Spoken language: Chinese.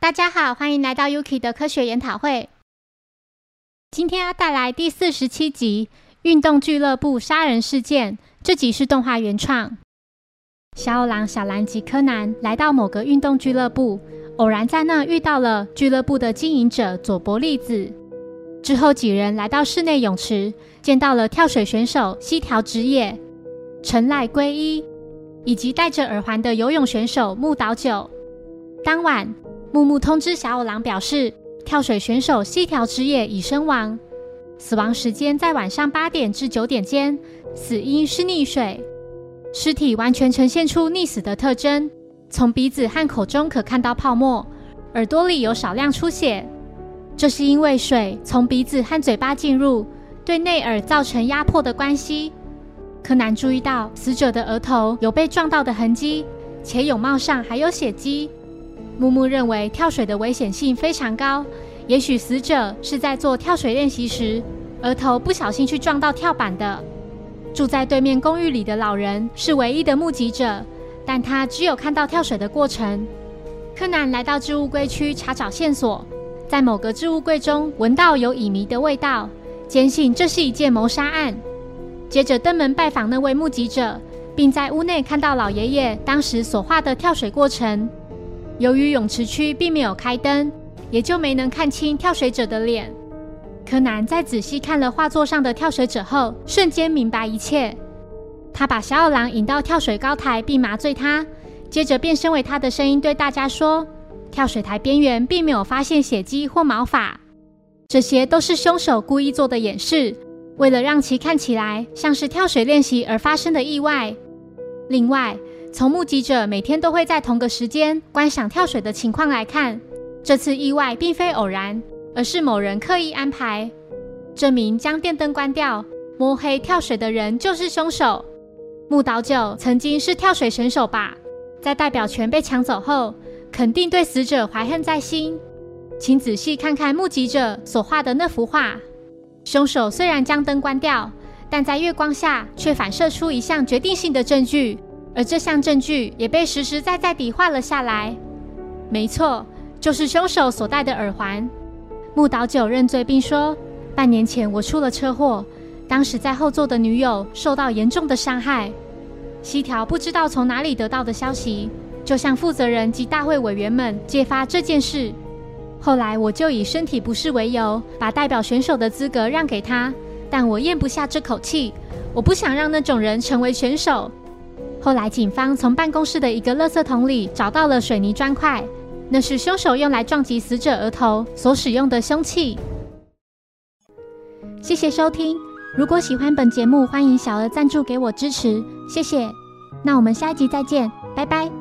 大家好，欢迎来到 Yuki 的科学研讨会。今天要带来第四十七集《运动俱乐部杀人事件》。这集是动画原创。小五郎、小兰及柯南来到某个运动俱乐部，偶然在那遇到了俱乐部的经营者佐伯利子。之后，几人来到室内泳池，见到了跳水选手西条直也、陈赖圭一，以及戴着耳环的游泳选手木岛久。当晚。木木通知小五郎，表示跳水选手西条直也已身亡，死亡时间在晚上八点至九点间，死因是溺水，尸体完全呈现出溺死的特征，从鼻子和口中可看到泡沫，耳朵里有少量出血，这是因为水从鼻子和嘴巴进入，对内耳造成压迫的关系。柯南注意到死者的额头有被撞到的痕迹，且泳帽上还有血迹。木木认为跳水的危险性非常高，也许死者是在做跳水练习时，额头不小心去撞到跳板的。住在对面公寓里的老人是唯一的目击者，但他只有看到跳水的过程。柯南来到置物柜区查找线索，在某个置物柜中闻到有乙醚的味道，坚信这是一件谋杀案。接着登门拜访那位目击者，并在屋内看到老爷爷当时所画的跳水过程。由于泳池区并没有开灯，也就没能看清跳水者的脸。柯南在仔细看了画作上的跳水者后，瞬间明白一切。他把小二郎引到跳水高台，并麻醉他，接着变身为他的声音对大家说：“跳水台边缘并没有发现血迹或毛发，这些都是凶手故意做的掩饰，为了让其看起来像是跳水练习而发生的意外。另外。”从目击者每天都会在同个时间观赏跳水的情况来看，这次意外并非偶然，而是某人刻意安排。证明将电灯关掉、摸黑跳水的人就是凶手。木岛久曾经是跳水选手吧？在代表权被抢走后，肯定对死者怀恨在心。请仔细看看目击者所画的那幅画。凶手虽然将灯关掉，但在月光下却反射出一项决定性的证据。而这项证据也被实实在在地画了下来。没错，就是凶手所戴的耳环。木岛久认罪并说：“半年前我出了车祸，当时在后座的女友受到严重的伤害。西条不知道从哪里得到的消息，就向负责人及大会委员们揭发这件事。后来我就以身体不适为由，把代表选手的资格让给他。但我咽不下这口气，我不想让那种人成为选手。”后来，警方从办公室的一个垃圾桶里找到了水泥砖块，那是凶手用来撞击死者额头所使用的凶器。谢谢收听，如果喜欢本节目，欢迎小额赞助给我支持，谢谢。那我们下一集再见，拜拜。